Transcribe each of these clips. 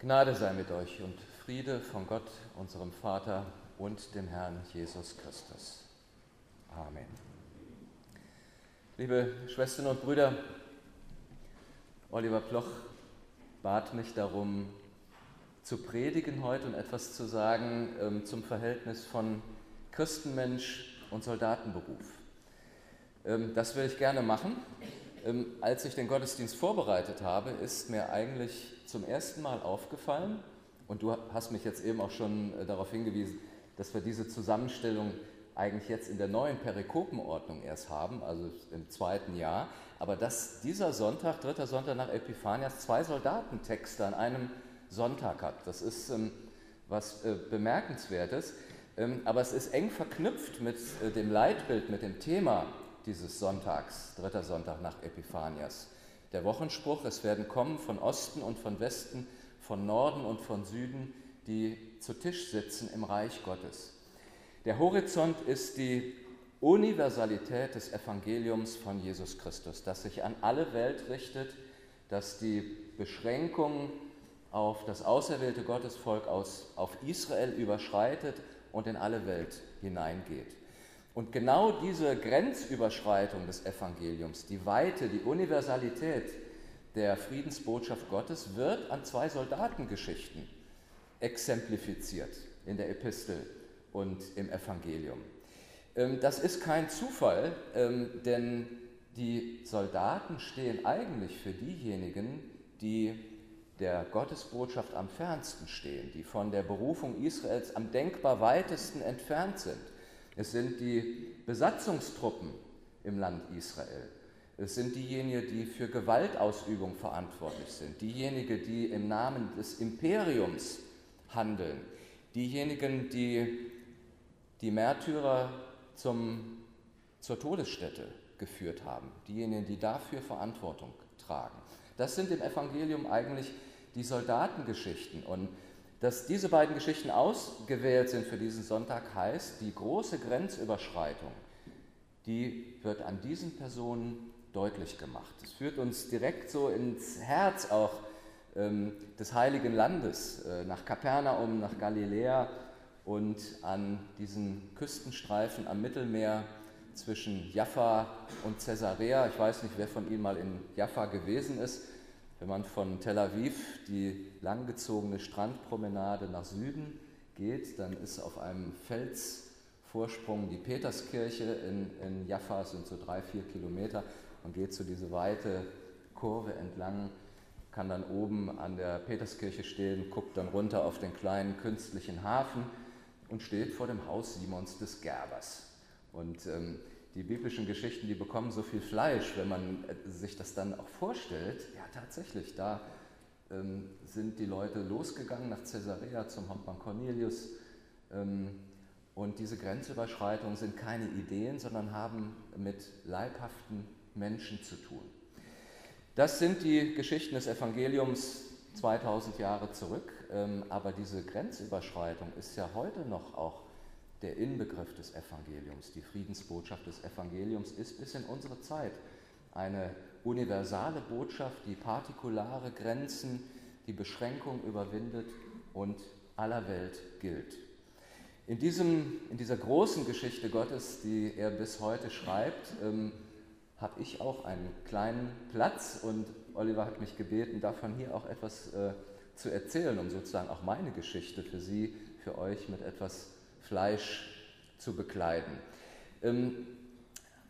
Gnade sei mit euch und Friede von Gott, unserem Vater und dem Herrn Jesus Christus. Amen. Liebe Schwestern und Brüder, Oliver Ploch bat mich darum, zu predigen heute und etwas zu sagen ähm, zum Verhältnis von Christenmensch und Soldatenberuf. Ähm, das will ich gerne machen. Ähm, als ich den Gottesdienst vorbereitet habe, ist mir eigentlich zum ersten Mal aufgefallen, und du hast mich jetzt eben auch schon äh, darauf hingewiesen, dass wir diese Zusammenstellung eigentlich jetzt in der neuen Perikopenordnung erst haben, also im zweiten Jahr, aber dass dieser Sonntag, dritter Sonntag nach Epiphanias, zwei Soldatentexte an einem Sonntag hat. Das ist ähm, was äh, Bemerkenswertes, ähm, aber es ist eng verknüpft mit äh, dem Leitbild, mit dem Thema dieses Sonntags, dritter Sonntag nach Epiphanias. Der Wochenspruch, es werden kommen von Osten und von Westen, von Norden und von Süden, die zu Tisch sitzen im Reich Gottes. Der Horizont ist die Universalität des Evangeliums von Jesus Christus, das sich an alle Welt richtet, das die Beschränkungen auf das auserwählte Gottesvolk aus, auf Israel überschreitet und in alle Welt hineingeht. Und genau diese Grenzüberschreitung des Evangeliums, die Weite, die Universalität der Friedensbotschaft Gottes wird an zwei Soldatengeschichten exemplifiziert in der Epistel und im Evangelium. Ähm, das ist kein Zufall, ähm, denn die Soldaten stehen eigentlich für diejenigen, die der Gottesbotschaft am fernsten stehen, die von der Berufung Israels am denkbar weitesten entfernt sind. Es sind die Besatzungstruppen im Land Israel. Es sind diejenigen, die für Gewaltausübung verantwortlich sind, diejenigen, die im Namen des Imperiums handeln, diejenigen, die die Märtyrer zum, zur Todesstätte geführt haben, diejenigen, die dafür Verantwortung tragen. Das sind im Evangelium eigentlich die Soldatengeschichten. Und dass diese beiden Geschichten ausgewählt sind für diesen Sonntag heißt, die große Grenzüberschreitung, die wird an diesen Personen deutlich gemacht. Es führt uns direkt so ins Herz auch ähm, des Heiligen Landes, äh, nach Kapernaum, nach Galiläa und an diesen Küstenstreifen am Mittelmeer zwischen Jaffa und Caesarea. Ich weiß nicht, wer von Ihnen mal in Jaffa gewesen ist. Wenn man von Tel Aviv die langgezogene Strandpromenade nach Süden geht, dann ist auf einem Felsvorsprung die Peterskirche in, in Jaffa, sind so drei, vier Kilometer. Man geht so diese weite Kurve entlang, kann dann oben an der Peterskirche stehen, guckt dann runter auf den kleinen künstlichen Hafen und steht vor dem Haus Simons des Gerbers. Und ähm, die biblischen Geschichten, die bekommen so viel Fleisch, wenn man äh, sich das dann auch vorstellt. Tatsächlich, da ähm, sind die Leute losgegangen nach Caesarea zum Hauptmann Cornelius. Ähm, und diese Grenzüberschreitungen sind keine Ideen, sondern haben mit leibhaften Menschen zu tun. Das sind die Geschichten des Evangeliums 2000 Jahre zurück, ähm, aber diese Grenzüberschreitung ist ja heute noch auch der Inbegriff des Evangeliums, die Friedensbotschaft des Evangeliums ist bis in unsere Zeit eine universale Botschaft, die partikulare Grenzen, die Beschränkung überwindet und aller Welt gilt. In, diesem, in dieser großen Geschichte Gottes, die er bis heute schreibt, ähm, habe ich auch einen kleinen Platz und Oliver hat mich gebeten, davon hier auch etwas äh, zu erzählen, um sozusagen auch meine Geschichte für Sie, für euch mit etwas Fleisch zu bekleiden. Ähm,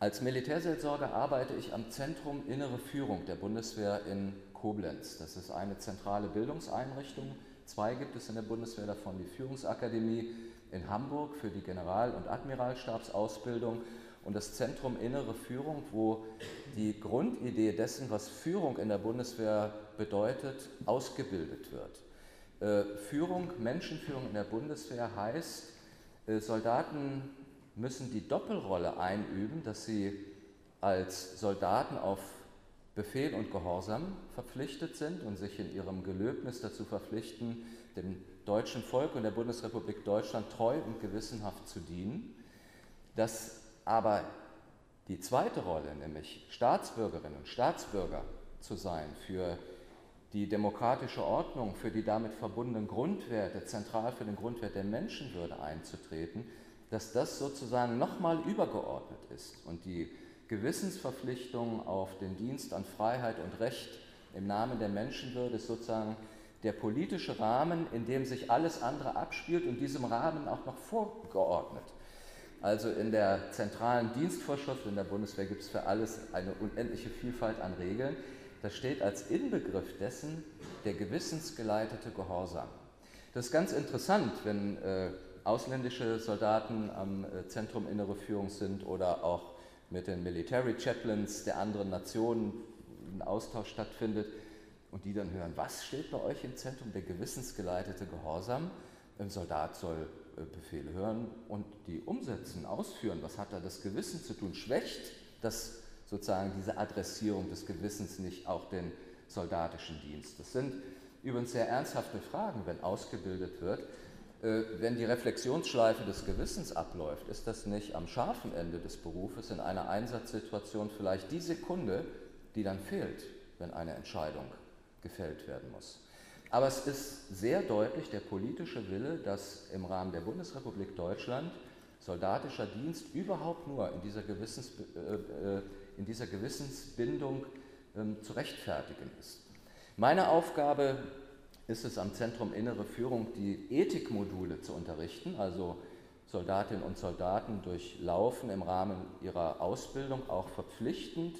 als Militärseelsorger arbeite ich am Zentrum Innere Führung der Bundeswehr in Koblenz. Das ist eine zentrale Bildungseinrichtung. Zwei gibt es in der Bundeswehr davon, die Führungsakademie in Hamburg für die General- und Admiralstabsausbildung und das Zentrum Innere Führung, wo die Grundidee dessen, was Führung in der Bundeswehr bedeutet, ausgebildet wird. Äh, Führung, Menschenführung in der Bundeswehr heißt, äh, Soldaten müssen die Doppelrolle einüben, dass sie als Soldaten auf Befehl und Gehorsam verpflichtet sind und sich in ihrem Gelöbnis dazu verpflichten, dem deutschen Volk und der Bundesrepublik Deutschland treu und gewissenhaft zu dienen, dass aber die zweite Rolle, nämlich Staatsbürgerinnen und Staatsbürger zu sein für die demokratische Ordnung für die damit verbundenen Grundwerte, zentral für den Grundwert der Menschenwürde einzutreten, dass das sozusagen nochmal übergeordnet ist und die Gewissensverpflichtung auf den Dienst an Freiheit und Recht im Namen der Menschenwürde ist sozusagen der politische Rahmen, in dem sich alles andere abspielt und diesem Rahmen auch noch vorgeordnet. Also in der zentralen Dienstvorschrift in der Bundeswehr gibt es für alles eine unendliche Vielfalt an Regeln. Das steht als Inbegriff dessen der gewissensgeleitete Gehorsam. Das ist ganz interessant, wenn äh, ausländische Soldaten am äh, Zentrum Innere Führung sind oder auch mit den Military Chaplains der anderen Nationen ein Austausch stattfindet und die dann hören, was steht bei euch im Zentrum, der gewissensgeleitete Gehorsam. Ein Soldat soll äh, Befehle hören und die umsetzen, ausführen. Was hat da das Gewissen zu tun? Schwächt das sozusagen diese Adressierung des Gewissens nicht auch den soldatischen Dienst? Das sind übrigens sehr ernsthafte Fragen, wenn ausgebildet wird. Äh, wenn die Reflexionsschleife des Gewissens abläuft, ist das nicht am scharfen Ende des Berufes in einer Einsatzsituation vielleicht die Sekunde, die dann fehlt, wenn eine Entscheidung gefällt werden muss. Aber es ist sehr deutlich der politische Wille, dass im Rahmen der Bundesrepublik Deutschland soldatischer Dienst überhaupt nur in dieser, Gewissens, äh, äh, in dieser Gewissensbindung ähm, zu rechtfertigen ist. Meine Aufgabe ist es am Zentrum Innere Führung, die Ethikmodule zu unterrichten, also Soldatinnen und Soldaten durchlaufen im Rahmen ihrer Ausbildung auch verpflichtend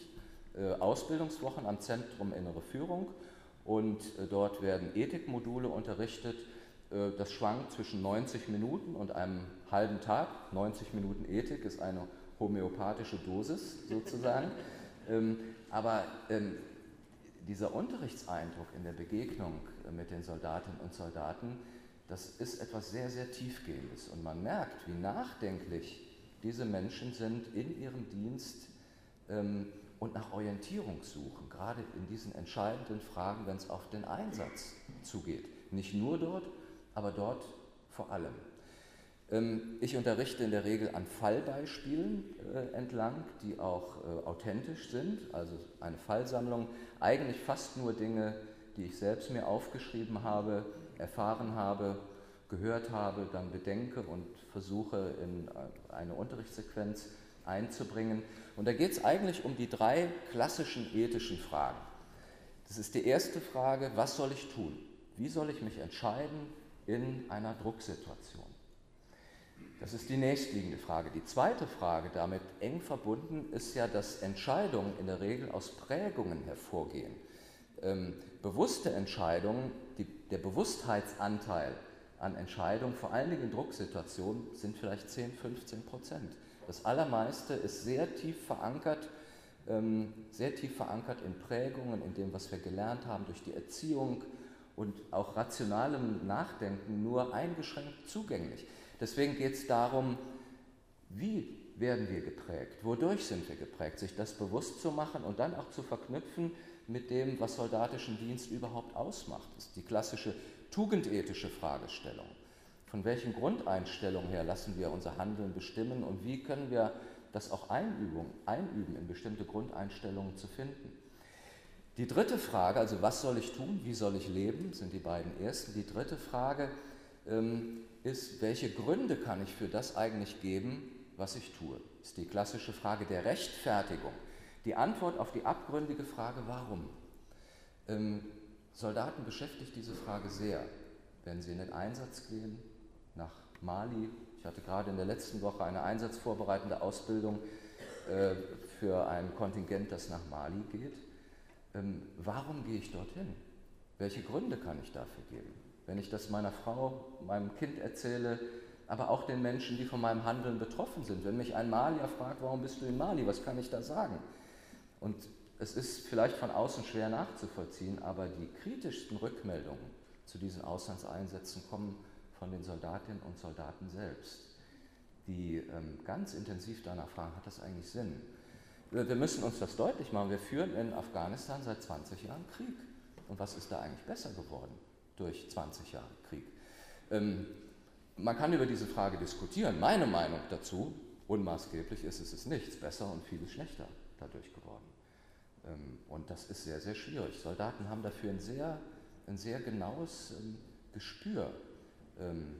äh, Ausbildungswochen am Zentrum Innere Führung und äh, dort werden Ethikmodule unterrichtet. Äh, das schwankt zwischen 90 Minuten und einem halben Tag. 90 Minuten Ethik ist eine homöopathische Dosis sozusagen. Ähm, aber ähm, dieser Unterrichtseindruck in der Begegnung mit den Soldatinnen und Soldaten, das ist etwas sehr, sehr Tiefgehendes. Und man merkt, wie nachdenklich diese Menschen sind in ihrem Dienst ähm, und nach Orientierung suchen, gerade in diesen entscheidenden Fragen, wenn es auf den Einsatz zugeht. Nicht nur dort, aber dort vor allem. Ähm, ich unterrichte in der Regel an Fallbeispielen äh, entlang, die auch äh, authentisch sind, also eine Fallsammlung, eigentlich fast nur Dinge, die ich selbst mir aufgeschrieben habe, erfahren habe, gehört habe, dann bedenke und versuche in äh, eine Unterrichtssequenz einzubringen. Und da geht es eigentlich um die drei klassischen ethischen Fragen. Das ist die erste Frage, was soll ich tun? Wie soll ich mich entscheiden in einer Drucksituation? Das ist die nächstliegende Frage. Die zweite Frage, damit eng verbunden, ist ja, dass Entscheidungen in der Regel aus Prägungen hervorgehen. Ähm, bewusste Entscheidungen, die, der Bewusstheitsanteil an Entscheidungen, vor allen Dingen in Drucksituationen, sind vielleicht 10, 15 Prozent. Das Allermeiste ist sehr tief verankert, ähm, sehr tief verankert in Prägungen, in dem, was wir gelernt haben, durch die Erziehung und auch rationalem Nachdenken nur eingeschränkt zugänglich. Deswegen geht es darum, wie werden wir geprägt, wodurch sind wir geprägt, sich das bewusst zu machen und dann auch zu verknüpfen mit dem, was soldatischen Dienst überhaupt ausmacht. Das ist die klassische tugendethische Fragestellung. Von welchen Grundeinstellungen her lassen wir unser Handeln bestimmen und wie können wir das auch einüben, einüben in bestimmte Grundeinstellungen zu finden? Die dritte Frage, also was soll ich tun, wie soll ich leben, sind die beiden ersten. Die dritte Frage ähm, ist, welche Gründe kann ich für das eigentlich geben, was ich tue? Das ist die klassische Frage der Rechtfertigung. Die Antwort auf die abgründige Frage, warum? Ähm, Soldaten beschäftigt diese Frage sehr, wenn sie in den Einsatz gehen, nach Mali. Ich hatte gerade in der letzten Woche eine einsatzvorbereitende Ausbildung äh, für ein Kontingent, das nach Mali geht. Ähm, warum gehe ich dorthin? Welche Gründe kann ich dafür geben? Wenn ich das meiner Frau, meinem Kind erzähle, aber auch den Menschen, die von meinem Handeln betroffen sind. Wenn mich ein Malier fragt, warum bist du in Mali, was kann ich da sagen? Und es ist vielleicht von außen schwer nachzuvollziehen, aber die kritischsten Rückmeldungen zu diesen Auslandseinsätzen kommen von den Soldatinnen und Soldaten selbst, die ähm, ganz intensiv danach fragen, hat das eigentlich Sinn? Wir müssen uns das deutlich machen. Wir führen in Afghanistan seit 20 Jahren Krieg. Und was ist da eigentlich besser geworden durch 20 Jahre Krieg? Ähm, man kann über diese Frage diskutieren. Meine Meinung dazu, unmaßgeblich ist es ist nichts besser und vieles schlechter dadurch geworden. Äh, Ähm, und das ist sehr, sehr schwierig. Soldaten haben dafür ein sehr, ein sehr genaues ähm, Gespür. Ähm,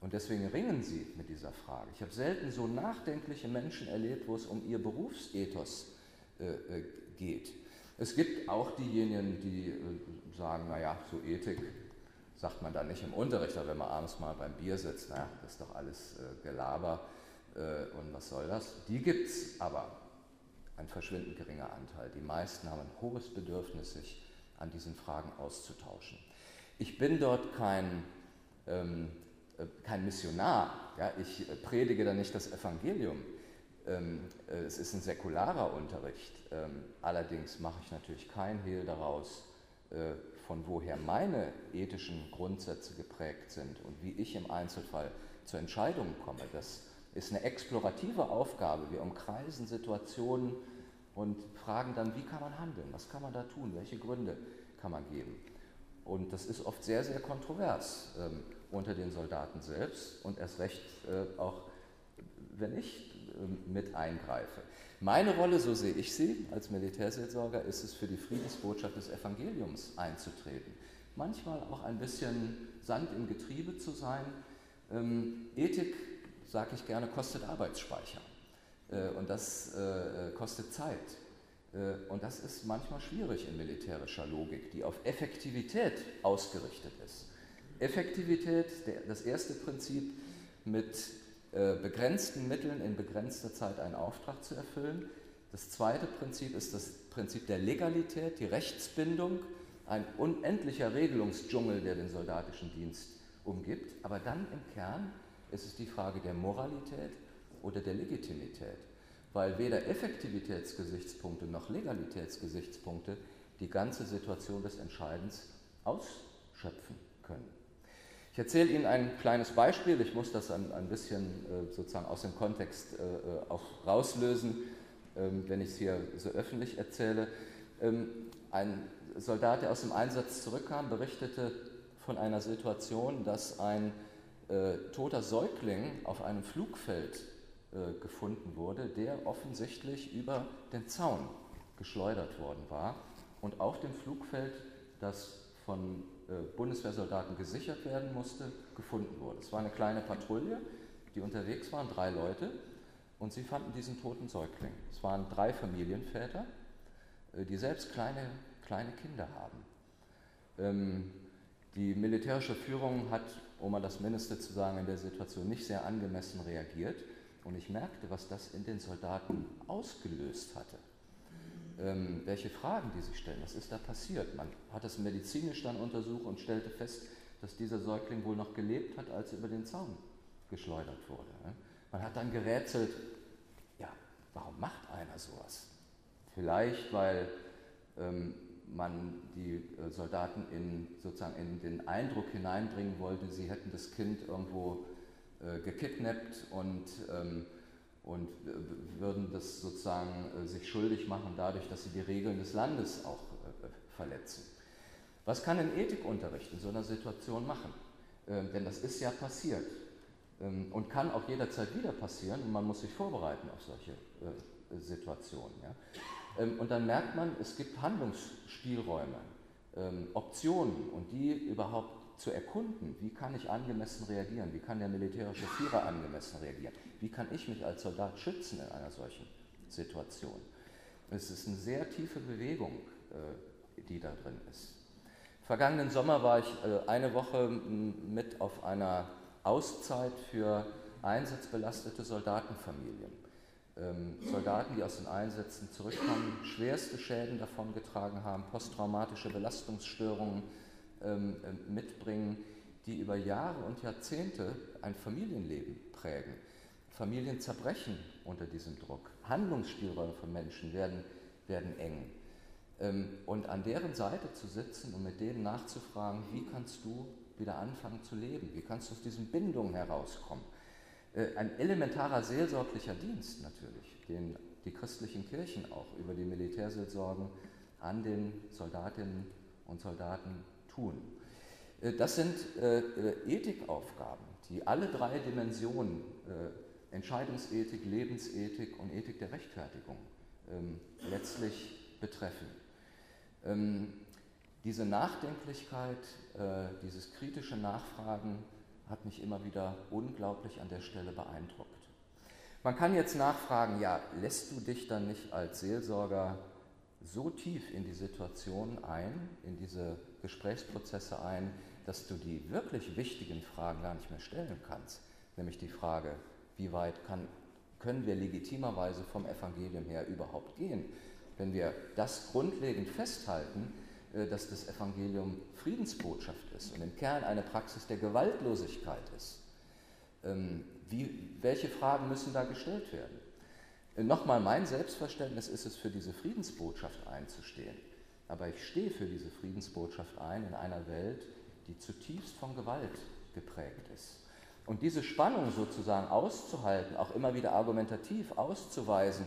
und deswegen ringen sie mit dieser Frage. Ich habe selten so nachdenkliche Menschen erlebt, wo es um ihr Berufsethos äh, äh, geht. Es gibt auch diejenigen, die äh, sagen, naja, so Ethik sagt man da nicht im Unterricht, aber wenn man abends mal beim Bier sitzt, naja, das ist doch alles Gelaber und was soll das? Die gibt es aber ein verschwindend geringer Anteil. Die meisten haben ein hohes Bedürfnis, sich an diesen Fragen auszutauschen. Ich bin dort kein, ähm, äh, kein Missionar, ja? ich äh, predige da nicht das Evangelium. Ähm, äh, es ist ein säkularer Unterricht. Ähm, allerdings mache ich natürlich kein Hehl daraus, äh, von woher meine ethischen Grundsätze geprägt sind und wie ich im Einzelfall zu Entscheidungen komme. Das ist eine explorative Aufgabe. Wir umkreisen Situationen und fragen dann, wie kann man handeln, was kann man da tun, welche Gründe kann man geben. Und das ist oft sehr, sehr kontrovers ähm, unter den Soldaten selbst und erst recht äh, auch, wenn ich äh, mit eingreife. Meine Rolle, so sehe ich sie als Militärseelsorger, ist es für die Friedensbotschaft des Evangeliums einzutreten. Manchmal auch ein bisschen Sand im Getriebe zu sein. Ähm, Ethik sage ich gerne, kostet Arbeitsspeicher. Äh, und das äh, kostet Zeit. Äh, und das ist manchmal schwierig in militärischer Logik, die auf Effektivität ausgerichtet ist. Effektivität, das erste Prinzip, mit begrenzten Mitteln in begrenzter Zeit einen Auftrag zu erfüllen. Das zweite Prinzip ist das Prinzip der Legalität, die Rechtsbindung, ein unendlicher Regelungsdschungel, der den soldatischen Dienst umgibt. Aber dann im Kern ist es die Frage der Moralität oder der Legitimität, weil weder Effektivitätsgesichtspunkte noch Legalitätsgesichtspunkte die ganze Situation des Entscheidens ausschöpfen können. Ich erzähle Ihnen ein kleines Beispiel, ich muss das ein, ein bisschen äh, sozusagen aus dem Kontext äh, äh auch rauslösen, ähm, wenn ich es hier so öffentlich erzähle. Ähm, ein Soldat, der aus dem Einsatz zurückkam, berichtete von einer Situation, dass ein äh, toter Säugling auf einem Flugfeld äh, gefunden wurde, der offensichtlich über den Zaun geschleudert worden war und auf dem Flugfeld, das von äh, Bundeswehrsoldaten gesichert werden musste, gefunden wurde. Es war eine kleine Patrouille, die unterwegs waren, drei Leute, und sie fanden diesen toten Säugling. Es waren drei Familienväter, äh, die selbst kleine, kleine Kinder haben. Ähm, die militärische Führung hat um mal das Mindeste zu sagen, in der Situation nicht sehr angemessen reagiert. Und ich merkte, was das in den Soldaten ausgelöst hatte. Ähm, welche Fragen die sich stellen, was ist da passiert? Man hat es medizinisch dann untersucht und stellte fest, dass dieser Säugling wohl noch gelebt hat, als er über den Zaun geschleudert wurde. Man hat dann gerätselt, ja, warum macht einer sowas? Vielleicht, weil ähm, man die äh, Soldaten in, sozusagen in den Eindruck hineinbringen wollte, sie hätten das Kind irgendwo äh, gekidnappt und, ähm, und würden das sozusagen äh, sich schuldig machen dadurch, dass sie die Regeln des Landes auch äh, verletzen. Was kann ein Ethikunterricht in so einer Situation machen? Ähm, denn das ist ja passiert ähm, und kann auch jederzeit wieder passieren und man muss sich vorbereiten auf solche äh, Situationen. Ja? Ähm, und dann merkt man, es gibt Handlungsspielräume, ähm, Optionen und die überhaupt zu erkunden, wie kann ich angemessen reagieren, wie kann der militärische Führer angemessen reagieren, wie kann ich mich als Soldat schützen in einer solchen Situation. Es ist eine sehr tiefe Bewegung, äh, die da drin ist. Vergangenen Sommer war ich äh, eine Woche mit auf einer Auszeit für einsatzbelastete Soldatenfamilien ähm, Soldaten, die aus den Einsätzen zurückkommen, schwerste Schäden davongetragen haben, posttraumatische Belastungsstörungen ähm, äh, mitbringen, die über Jahre und Jahrzehnte ein Familienleben prägen. Familien zerbrechen unter diesem Druck. Handlungsspielräume von Menschen werden, werden eng. Ähm, und an deren Seite zu sitzen und mit denen nachzufragen, wie kannst du wieder anfangen zu leben? Wie kannst du aus diesen Bindungen herauskommen? Äh, ein elementarer seelsorglicher Dienst natürlich, den die christlichen Kirchen auch über die Militärseelsorgen an den Soldatinnen und Soldaten tun. Äh, das sind äh, Ethikaufgaben, die alle drei Dimensionen, Entscheidungsethik, Lebensethik und Ethik der Rechtfertigung, ähm, letztlich betreffen. Ähm, diese Nachdenklichkeit, dieses kritische Nachfragen hat mich immer wieder unglaublich an der Stelle beeindruckt. Man kann jetzt nachfragen, ja, lässt du dich dann nicht als Seelsorger so tief in die Situation ein, in diese Gesprächsprozesse ein, dass du die wirklich wichtigen Fragen gar nicht mehr stellen kannst, nämlich die Frage, wie weit kann, können wir legitimerweise vom Evangelium her überhaupt gehen? Wenn wir das grundlegend festhalten, dass das Evangelium Friedensbotschaft ist und im Kern eine Praxis der Gewaltlosigkeit ist. Ähm, wie, welche Fragen müssen da gestellt werden? Äh, nochmal, mein Selbstverständnis ist es, für diese Friedensbotschaft einzustehen. Aber ich stehe für diese Friedensbotschaft ein in einer Welt, die zutiefst von Gewalt geprägt ist. Und diese Spannung sozusagen auszuhalten, auch immer wieder argumentativ auszuweisen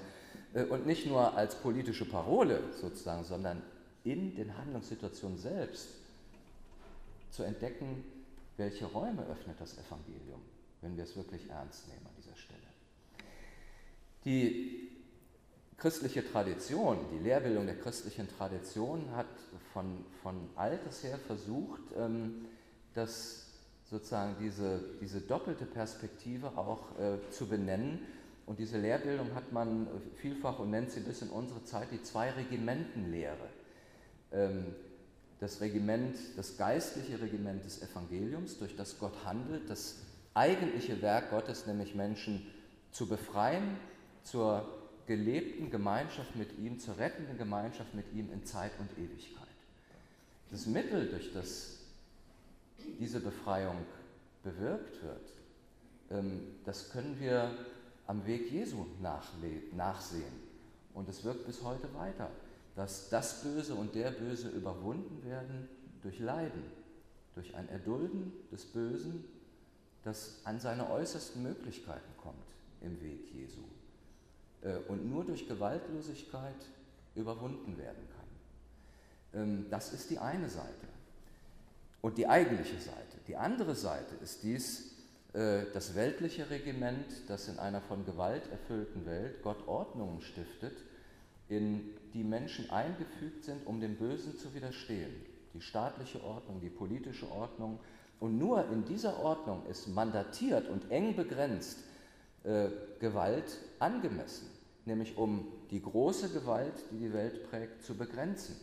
äh, und nicht nur als politische Parole sozusagen, sondern in den Handlungssituationen selbst zu entdecken, welche Räume öffnet das Evangelium, wenn wir es wirklich ernst nehmen an dieser Stelle. Die christliche Tradition, die Lehrbildung der christlichen Tradition hat von, von alters her versucht, ähm, das sozusagen diese, diese doppelte Perspektive auch äh, zu benennen. Und diese Lehrbildung hat man vielfach und nennt sie bis in unsere Zeit die Zwei-Regimentenlehre. Ähm, das Regiment, das geistliche Regiment des Evangeliums, durch das Gott handelt, das eigentliche Werk Gottes, nämlich Menschen zu befreien, zur gelebten Gemeinschaft mit ihm, zur rettenden Gemeinschaft mit ihm in Zeit und Ewigkeit. Das Mittel, durch das diese Befreiung bewirkt wird, ähm, das können wir am Weg Jesu nachsehen. Und es wirkt bis heute weiter dass das Böse und der Böse überwunden werden durch Leiden, durch ein Erdulden des Bösen, das an seine äußersten Möglichkeiten kommt im Weg Jesu äh, und nur durch Gewaltlosigkeit überwunden werden kann. Ähm, das ist die eine Seite und die eigentliche Seite. Die andere Seite ist dies, äh, das weltliche Regiment, das in einer von Gewalt erfüllten Welt Gott Ordnungen stiftet, in die Menschen eingefügt sind, um dem Bösen zu widerstehen. Die staatliche Ordnung, die politische Ordnung. Und nur in dieser Ordnung ist mandatiert und eng begrenzt äh, Gewalt angemessen, nämlich um die große Gewalt, die die Welt prägt, zu begrenzen.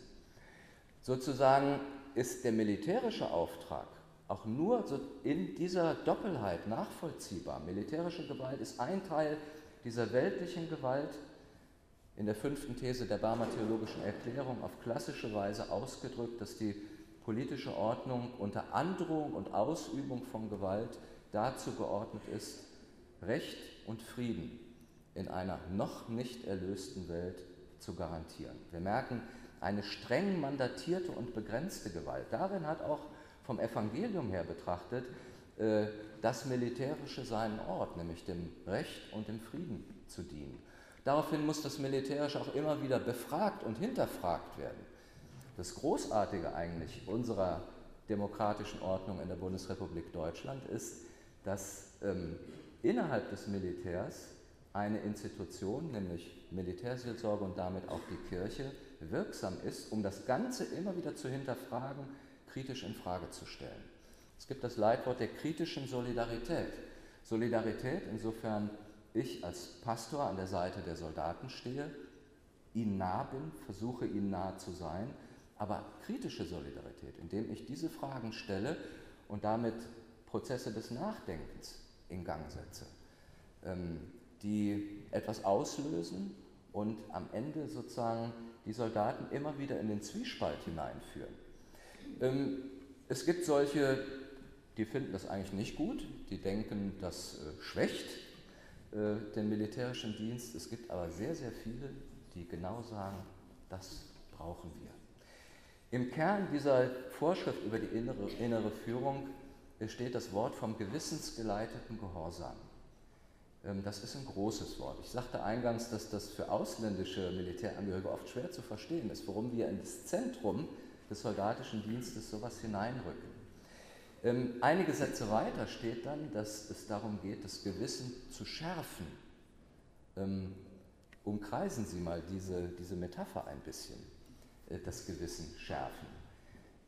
Sozusagen ist der militärische Auftrag auch nur so in dieser Doppelheit nachvollziehbar. Militärische Gewalt ist ein Teil dieser weltlichen Gewalt, in der fünften These der Barmer Theologischen Erklärung auf klassische Weise ausgedrückt, dass die politische Ordnung unter Androhung und Ausübung von Gewalt dazu geordnet ist, Recht und Frieden in einer noch nicht erlösten Welt zu garantieren. Wir merken eine streng mandatierte und begrenzte Gewalt. Darin hat auch vom Evangelium her betrachtet äh, das Militärische seinen Ort, nämlich dem Recht und dem Frieden zu dienen. Daraufhin muss das Militärische auch immer wieder befragt und hinterfragt werden. Das Großartige eigentlich unserer demokratischen Ordnung in der Bundesrepublik Deutschland ist, dass ähm, innerhalb des Militärs eine Institution, nämlich Militärseelsorge und damit auch die Kirche, wirksam ist, um das Ganze immer wieder zu hinterfragen, kritisch in Frage zu stellen. Es gibt das Leitwort der kritischen Solidarität. Solidarität insofern ich als Pastor an der Seite der Soldaten stehe, ihnen nah bin, versuche ihnen nahe zu sein, aber kritische Solidarität, indem ich diese Fragen stelle und damit Prozesse des Nachdenkens in Gang setze, ähm, die etwas auslösen und am Ende sozusagen die Soldaten immer wieder in den Zwiespalt hineinführen. Ähm, es gibt solche, die finden das eigentlich nicht gut, die denken, das äh, schwächt den militärischen Dienst. Es gibt aber sehr, sehr viele, die genau sagen, das brauchen wir. Im Kern dieser Vorschrift über die innere, innere Führung steht das Wort vom gewissensgeleiteten Gehorsam. Ähm, das ist ein großes Wort. Ich sagte eingangs, dass das für ausländische Militärangehörige oft schwer zu verstehen ist, warum wir in das Zentrum des soldatischen Dienstes sowas hineinrücken. Ähm, einige Sätze weiter steht dann, dass es darum geht, das Gewissen zu schärfen. Ähm, umkreisen Sie mal diese, diese Metapher ein bisschen, äh, das Gewissen schärfen.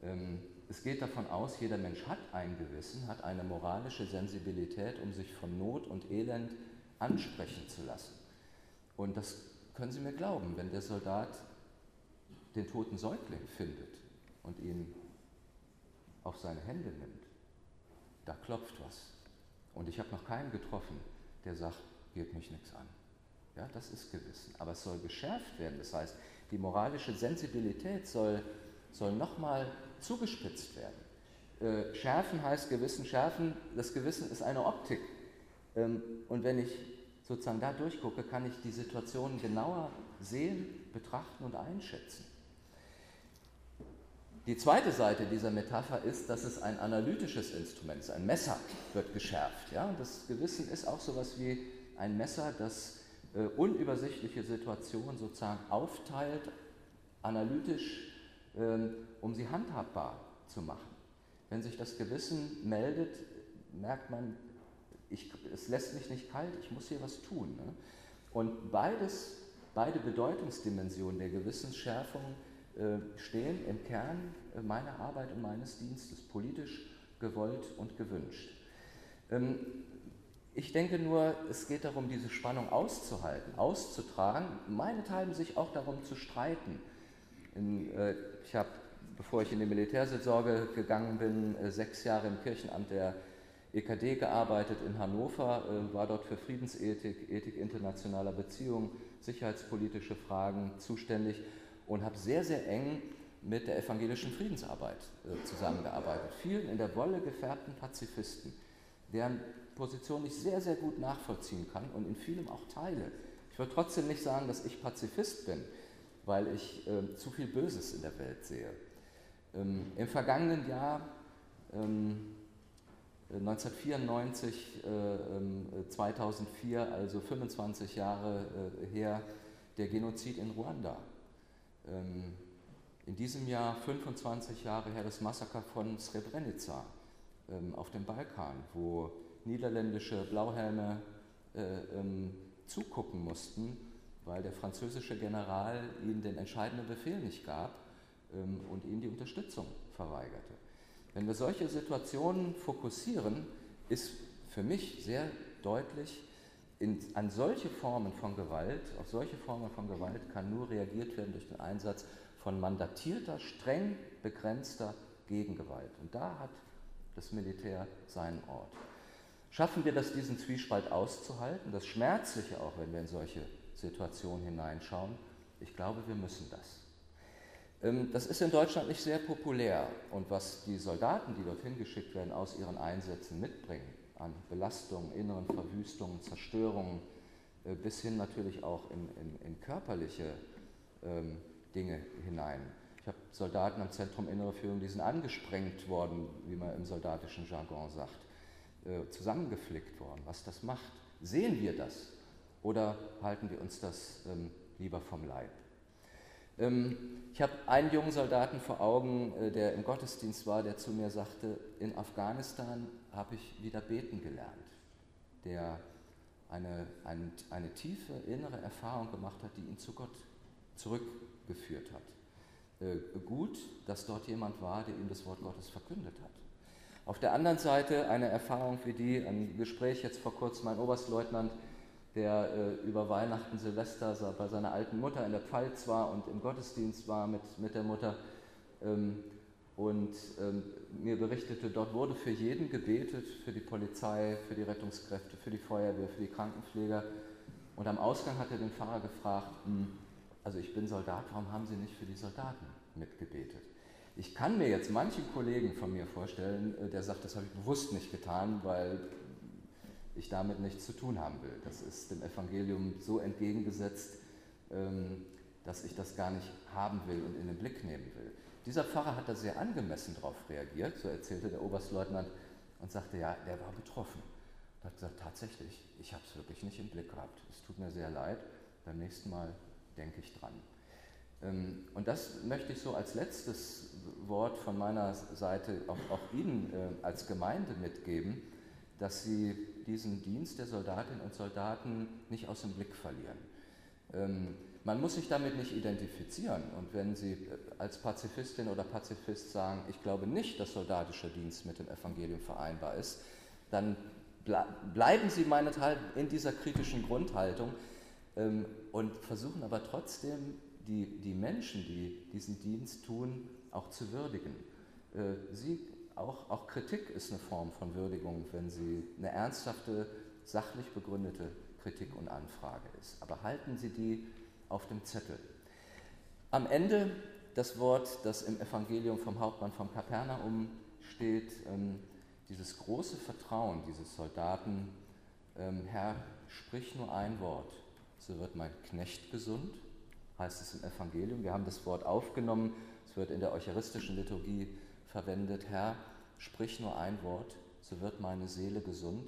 Ähm, es geht davon aus, jeder Mensch hat ein Gewissen, hat eine moralische Sensibilität, um sich von Not und Elend ansprechen zu lassen. Und das können Sie mir glauben, wenn der Soldat den toten Säugling findet und ihn auf seine Hände nimmt, da klopft was. Und ich habe noch keinen getroffen, der sagt, geht mich nichts an. Ja, das ist Gewissen. Aber es soll geschärft werden. Das heißt, die moralische Sensibilität soll, soll nochmal zugespitzt werden. Äh, schärfen heißt Gewissen schärfen. Das Gewissen ist eine Optik. Ähm, und wenn ich sozusagen da durchgucke, kann ich die Situation genauer sehen, betrachten und einschätzen. Die zweite Seite dieser Metapher ist, dass es ein analytisches Instrument ist. Ein Messer wird geschärft. Ja? Das Gewissen ist auch so etwas wie ein Messer, das äh, unübersichtliche Situationen sozusagen aufteilt, analytisch, äh, um sie handhabbar zu machen. Wenn sich das Gewissen meldet, merkt man, ich, es lässt mich nicht kalt, ich muss hier was tun. Ne? Und beides, beide Bedeutungsdimensionen der Gewissensschärfung stehen im Kern äh, meiner Arbeit und meines Dienstes, politisch gewollt und gewünscht. Ähm, ich denke nur, es geht darum, diese Spannung auszuhalten, auszutragen, meinethalben sich auch darum zu streiten. Äh, ich habe, bevor ich in die Militärseelsorge gegangen bin, sechs Jahre im Kirchenamt der EKD gearbeitet in Hannover, war dort für Friedensethik, Ethik internationaler Beziehungen, sicherheitspolitische Fragen zuständig und habe sehr, sehr eng mit der evangelischen Friedensarbeit äh, zusammengearbeitet. Vielen in der Wolle gefärbten Pazifisten, deren Position ich sehr, sehr gut nachvollziehen kann und in vielem auch teile. Ich würde trotzdem nicht sagen, dass ich Pazifist bin, weil ich äh, zu viel Böses in der Welt sehe. Ähm, Im vergangenen Jahr, ähm, 1994, äh, 2004, ähm, also 25 Jahre äh, her, der Genozid in Ruanda. Ähm, in diesem Jahr 25 Jahre her das Massaker von Srebrenica ähm, auf dem Balkan, wo niederländische Blauhelme äh, ähm, zugucken mussten, weil der französische General ihnen den entscheidenden Befehl nicht gab und ihnen die Unterstützung verweigerte. Wenn wir solche Situationen fokussieren, ist für mich sehr deutlich, in, an solche Formen von Gewalt, auf solche Formen von Gewalt kann nur reagiert werden durch den Einsatz von mandatierter, streng begrenzter Gegengewalt. Und da hat das Militär seinen Ort. Schaffen wir das, diesen Zwiespalt auszuhalten, das Schmerzliche auch, wenn wir in solche Situationen hineinschauen? Ich glaube, wir müssen das. Ähm, das ist in Deutschland nicht sehr populär. Und was die Soldaten, die dorthin geschickt werden, aus ihren Einsätzen mitbringen, an Belastungen, inneren Verwüstungen, Zerstörungen, äh, bis hin natürlich auch in, in, in körperliche ähm, Dinge hinein. Ich habe Soldaten am Zentrum Innere Führung, die sind angesprengt worden, wie man im soldatischen Jargon sagt, äh, zusammengeflickt worden. Was das macht, sehen wir das oder halten wir uns das ähm, lieber vom Leib? Ähm, ich habe einen jungen Soldaten vor Augen, äh, der im Gottesdienst war, der zu mir sagte, in Afghanistan habe ich wieder beten gelernt, der eine, eine, eine tiefe innere Erfahrung gemacht hat, die ihn zu Gott zurückgeführt hat. Äh, gut, dass dort jemand war, der ihm das Wort Gottes verkündet hat. Auf der anderen Seite eine Erfahrung wie die, ein Gespräch jetzt vor kurzem, mein Oberstleutnant, der äh, über Weihnachten, Silvester bei seiner alten Mutter in der Pfalz war und im Gottesdienst war mit, mit der Mutter. Ähm, und ähm, mir berichtete, dort wurde für jeden gebetet, für die Polizei, für die Rettungskräfte, für die Feuerwehr, für die Krankenpfleger. Und am Ausgang hat er den Pfarrer gefragt, hm, also ich bin Soldat, warum haben Sie nicht für die Soldaten mitgebetet? Ich kann mir jetzt manchen Kollegen von mir vorstellen, äh, der sagt, das habe ich bewusst nicht getan, weil ich damit nichts zu tun haben will. Das ist dem Evangelium so entgegengesetzt, ähm, dass ich das gar nicht haben will und in den Blick nehmen will. Dieser Pfarrer hat da sehr angemessen darauf reagiert, so erzählte der Oberstleutnant, und sagte, ja, der war betroffen. Er hat gesagt, tatsächlich, ich habe es wirklich nicht im Blick gehabt. Es tut mir sehr leid, beim nächsten Mal denke ich dran. Ähm, und das möchte ich so als letztes Wort von meiner Seite auch, auch Ihnen äh, als Gemeinde mitgeben, dass Sie diesen Dienst der Soldatinnen und Soldaten nicht aus dem Blick verlieren. Ähm, man muss sich damit nicht identifizieren. Und wenn Sie äh, als Pazifistin oder Pazifist sagen, ich glaube nicht, dass soldatischer Dienst mit dem Evangelium vereinbar ist, dann bleiben Sie meinethalben in dieser kritischen Grundhaltung ähm, und versuchen aber trotzdem, die, die Menschen, die diesen Dienst tun, auch zu würdigen. Äh, Sie, auch, auch Kritik ist eine Form von Würdigung, wenn sie eine ernsthafte, sachlich begründete Kritik und Anfrage ist. Aber halten Sie die auf dem Zettel. Am Ende das Wort, das im Evangelium vom Hauptmann von Kapernaum steht, ähm, dieses große Vertrauen dieses Soldaten, ähm, Herr, sprich nur ein Wort, so wird mein Knecht gesund, heißt es im Evangelium. Wir haben das Wort aufgenommen, es wird in der eucharistischen Liturgie verwendet, Herr, sprich nur ein Wort, so wird meine Seele gesund.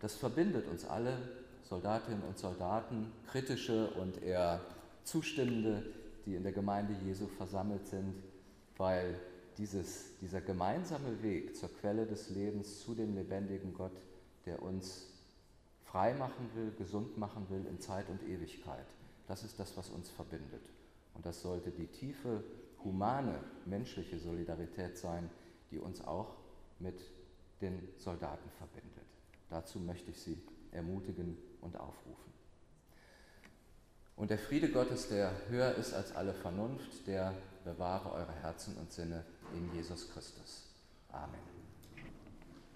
Das verbindet uns alle Soldatinnen und Soldaten, kritische und eher zustimmende, die in der Gemeinde Jesu versammelt sind, weil dieses, dieser gemeinsame Weg zur Quelle des Lebens, zu dem lebendigen Gott, der uns frei machen will, gesund machen will in Zeit und Ewigkeit, das ist das, was uns verbindet. Und das sollte die tiefe, humane, menschliche Solidarität sein, die uns auch mit den Soldaten verbindet. Dazu möchte ich Sie ermutigen und aufrufen. Und der Friede Gottes, der höher ist als alle Vernunft, der bewahre eure Herzen und Sinne in Jesus Christus. Amen.